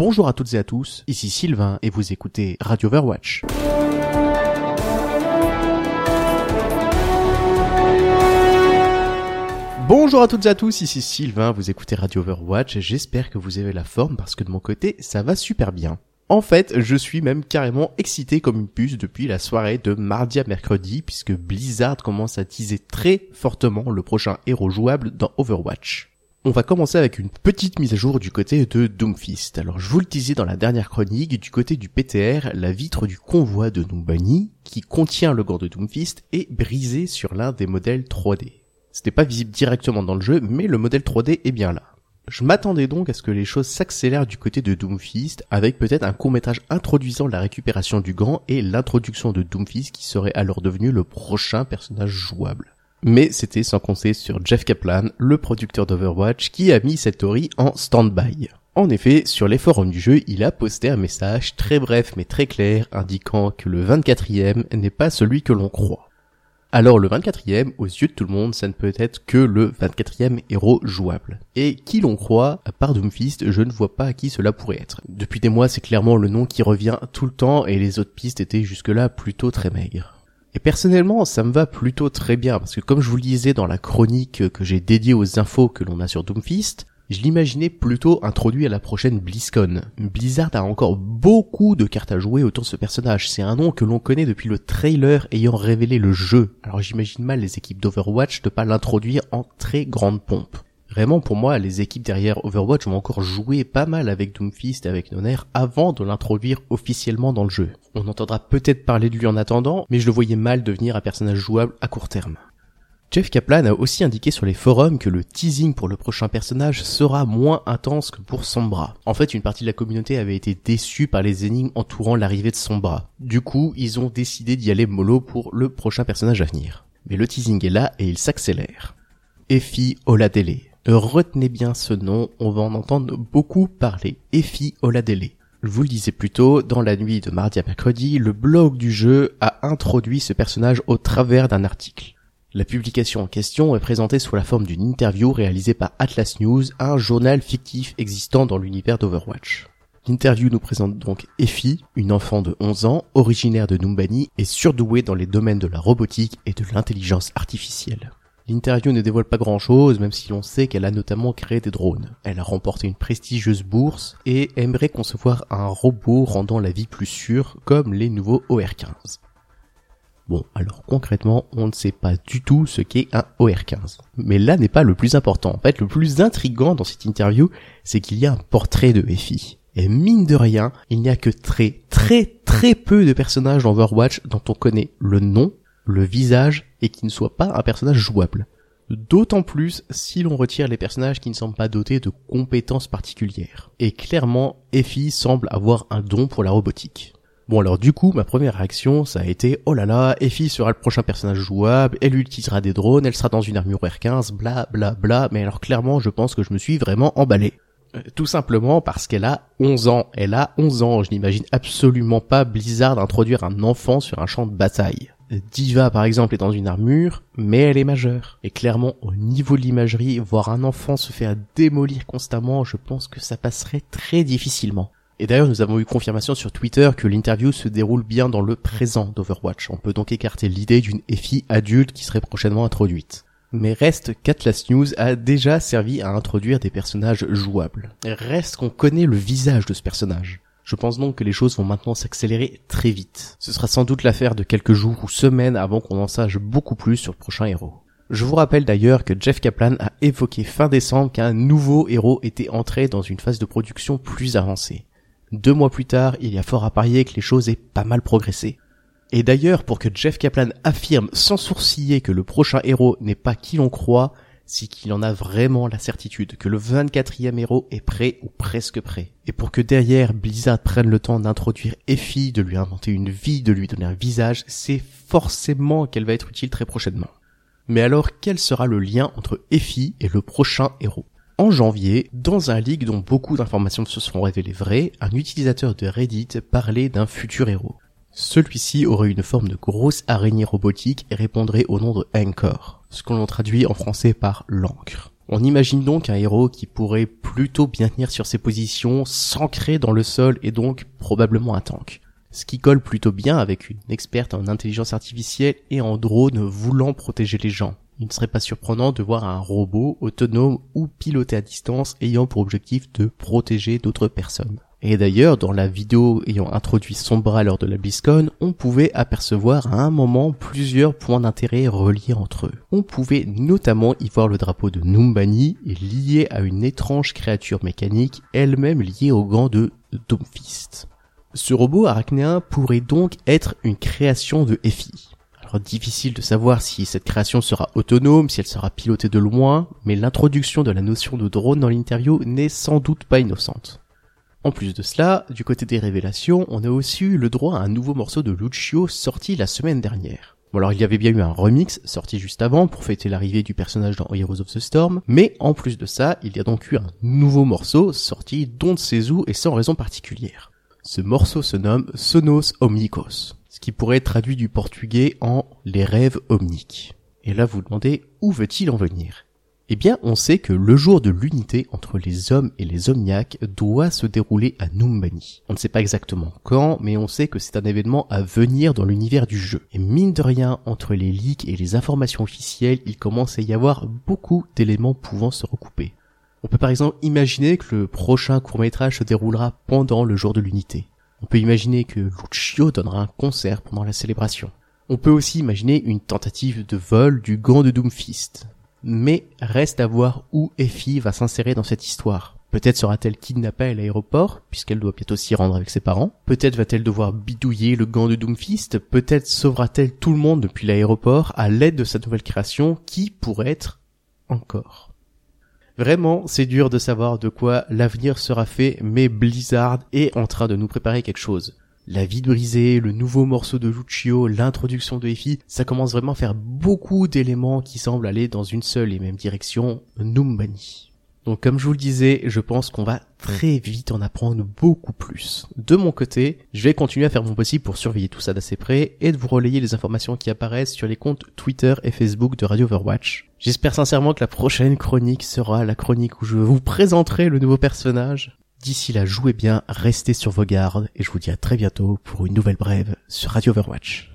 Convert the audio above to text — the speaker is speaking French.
Bonjour à toutes et à tous, ici Sylvain et vous écoutez Radio Overwatch. Bonjour à toutes et à tous, ici Sylvain, vous écoutez Radio Overwatch j'espère que vous avez la forme parce que de mon côté ça va super bien. En fait, je suis même carrément excité comme une puce depuis la soirée de mardi à mercredi puisque Blizzard commence à teaser très fortement le prochain héros jouable dans Overwatch. On va commencer avec une petite mise à jour du côté de Doomfist. Alors je vous le disais dans la dernière chronique, du côté du PTR, la vitre du convoi de Numbani, qui contient le gore de Doomfist, est brisée sur l'un des modèles 3D. C'était pas visible directement dans le jeu, mais le modèle 3D est bien là. Je m'attendais donc à ce que les choses s'accélèrent du côté de Doomfist, avec peut-être un court métrage introduisant la récupération du gant et l'introduction de Doomfist qui serait alors devenu le prochain personnage jouable. Mais c'était sans compter sur Jeff Kaplan, le producteur d'Overwatch, qui a mis cette théorie en stand-by. En effet, sur les forums du jeu, il a posté un message très bref mais très clair indiquant que le 24e n'est pas celui que l'on croit. Alors le 24e, aux yeux de tout le monde, ça ne peut être que le 24e héros jouable. Et qui l'on croit, à part Doomfist, je ne vois pas à qui cela pourrait être. Depuis des mois, c'est clairement le nom qui revient tout le temps et les autres pistes étaient jusque-là plutôt très maigres. Et personnellement, ça me va plutôt très bien, parce que comme je vous le disais dans la chronique que j'ai dédiée aux infos que l'on a sur Doomfist, je l'imaginais plutôt introduit à la prochaine BlizzCon. Blizzard a encore beaucoup de cartes à jouer autour de ce personnage. C'est un nom que l'on connaît depuis le trailer ayant révélé le jeu. Alors j'imagine mal les équipes d'Overwatch de pas l'introduire en très grande pompe. Vraiment, pour moi, les équipes derrière Overwatch vont encore jouer pas mal avec Doomfist et avec Noner avant de l'introduire officiellement dans le jeu. On entendra peut-être parler de lui en attendant, mais je le voyais mal devenir un personnage jouable à court terme. Jeff Kaplan a aussi indiqué sur les forums que le teasing pour le prochain personnage sera moins intense que pour Sombra. En fait, une partie de la communauté avait été déçue par les énigmes entourant l'arrivée de Sombra. Du coup, ils ont décidé d'y aller mollo pour le prochain personnage à venir. Mais le teasing est là et il s'accélère. Effie Oladele, Retenez bien ce nom, on va en entendre beaucoup parler. Effie Oladele. Je vous le disais plus tôt, dans la nuit de mardi à mercredi, le blog du jeu a introduit ce personnage au travers d'un article. La publication en question est présentée sous la forme d'une interview réalisée par Atlas News, un journal fictif existant dans l'univers d'Overwatch. L'interview nous présente donc Effie, une enfant de 11 ans, originaire de Numbani et surdouée dans les domaines de la robotique et de l'intelligence artificielle. L'interview ne dévoile pas grand chose, même si l'on sait qu'elle a notamment créé des drones. Elle a remporté une prestigieuse bourse et aimerait concevoir un robot rendant la vie plus sûre, comme les nouveaux OR-15. Bon, alors concrètement, on ne sait pas du tout ce qu'est un OR-15. Mais là n'est pas le plus important. En fait, le plus intrigant dans cette interview, c'est qu'il y a un portrait de Effie. Et mine de rien, il n'y a que très très très peu de personnages dans Overwatch dont on connaît le nom, le visage et qui ne soit pas un personnage jouable. D'autant plus si l'on retire les personnages qui ne semblent pas dotés de compétences particulières. Et clairement, Effie semble avoir un don pour la robotique. Bon alors du coup, ma première réaction, ça a été oh là là, Effie sera le prochain personnage jouable, elle utilisera des drones, elle sera dans une armure R15, bla bla bla, mais alors clairement, je pense que je me suis vraiment emballé. Euh, tout simplement parce qu'elle a 11 ans. Elle a 11 ans. Je n'imagine absolument pas Blizzard introduire un enfant sur un champ de bataille. Diva par exemple est dans une armure, mais elle est majeure. Et clairement, au niveau de l'imagerie, voir un enfant se faire démolir constamment, je pense que ça passerait très difficilement. Et d'ailleurs, nous avons eu confirmation sur Twitter que l'interview se déroule bien dans le présent d'Overwatch. On peut donc écarter l'idée d'une EFI adulte qui serait prochainement introduite. Mais reste qu'Atlas News a déjà servi à introduire des personnages jouables. Reste qu'on connaît le visage de ce personnage. Je pense donc que les choses vont maintenant s'accélérer très vite. Ce sera sans doute l'affaire de quelques jours ou semaines avant qu'on en sache beaucoup plus sur le prochain héros. Je vous rappelle d'ailleurs que Jeff Kaplan a évoqué fin décembre qu'un nouveau héros était entré dans une phase de production plus avancée. Deux mois plus tard, il y a fort à parier que les choses aient pas mal progressé. Et d'ailleurs, pour que Jeff Kaplan affirme sans sourciller que le prochain héros n'est pas qui l'on croit, c'est qu'il en a vraiment la certitude que le 24e héros est prêt ou presque prêt. Et pour que derrière Blizzard prenne le temps d'introduire Effie, de lui inventer une vie, de lui donner un visage, c'est forcément qu'elle va être utile très prochainement. Mais alors quel sera le lien entre Effie et le prochain héros? En janvier, dans un leak dont beaucoup d'informations se sont révélées vraies, un utilisateur de Reddit parlait d'un futur héros. Celui-ci aurait une forme de grosse araignée robotique et répondrait au nom de Anchor, ce que l'on traduit en français par l'encre. On imagine donc un héros qui pourrait plutôt bien tenir sur ses positions, s'ancrer dans le sol et donc probablement un tank. Ce qui colle plutôt bien avec une experte en intelligence artificielle et en drone voulant protéger les gens. Il ne serait pas surprenant de voir un robot autonome ou piloté à distance ayant pour objectif de protéger d'autres personnes. Et d'ailleurs, dans la vidéo ayant introduit Sombra lors de la BlizzCon, on pouvait apercevoir à un moment plusieurs points d'intérêt reliés entre eux. On pouvait notamment y voir le drapeau de Numbani lié à une étrange créature mécanique, elle-même liée au gant de Doomfist. Ce robot arachnéen pourrait donc être une création de EFI. Alors difficile de savoir si cette création sera autonome, si elle sera pilotée de loin, mais l'introduction de la notion de drone dans l'interview n'est sans doute pas innocente. En plus de cela, du côté des révélations, on a aussi eu le droit à un nouveau morceau de Lucio sorti la semaine dernière. Bon alors il y avait bien eu un remix sorti juste avant pour fêter l'arrivée du personnage dans Heroes of the Storm, mais en plus de ça, il y a donc eu un nouveau morceau sorti dont Sezu et sans raison particulière. Ce morceau se nomme Sonos Omnicos, ce qui pourrait être traduit du portugais en les rêves omniques. Et là vous demandez où veut-il en venir? Eh bien, on sait que le jour de l'unité entre les hommes et les omniaques doit se dérouler à Numbani. On ne sait pas exactement quand, mais on sait que c'est un événement à venir dans l'univers du jeu. Et mine de rien, entre les leaks et les informations officielles, il commence à y avoir beaucoup d'éléments pouvant se recouper. On peut par exemple imaginer que le prochain court-métrage se déroulera pendant le jour de l'unité. On peut imaginer que Lucio donnera un concert pendant la célébration. On peut aussi imaginer une tentative de vol du gant de Doomfist mais reste à voir où Effie va s'insérer dans cette histoire. Peut-être sera-t-elle kidnappée à l'aéroport, puisqu'elle doit bientôt s'y rendre avec ses parents. Peut-être va-t-elle devoir bidouiller le gant de Doomfist. Peut-être sauvera-t-elle tout le monde depuis l'aéroport à l'aide de sa nouvelle création, qui pourrait être encore. Vraiment, c'est dur de savoir de quoi l'avenir sera fait, mais Blizzard est en train de nous préparer quelque chose la vie brisée, le nouveau morceau de Lucio, l'introduction de Effie, ça commence vraiment à faire beaucoup d'éléments qui semblent aller dans une seule et même direction, Numbani. Donc comme je vous le disais, je pense qu'on va très vite en apprendre beaucoup plus. De mon côté, je vais continuer à faire mon possible pour surveiller tout ça d'assez près et de vous relayer les informations qui apparaissent sur les comptes Twitter et Facebook de Radio Overwatch. J'espère sincèrement que la prochaine chronique sera la chronique où je vous présenterai le nouveau personnage. D'ici là, jouez bien, restez sur vos gardes, et je vous dis à très bientôt pour une nouvelle brève sur Radio Overwatch.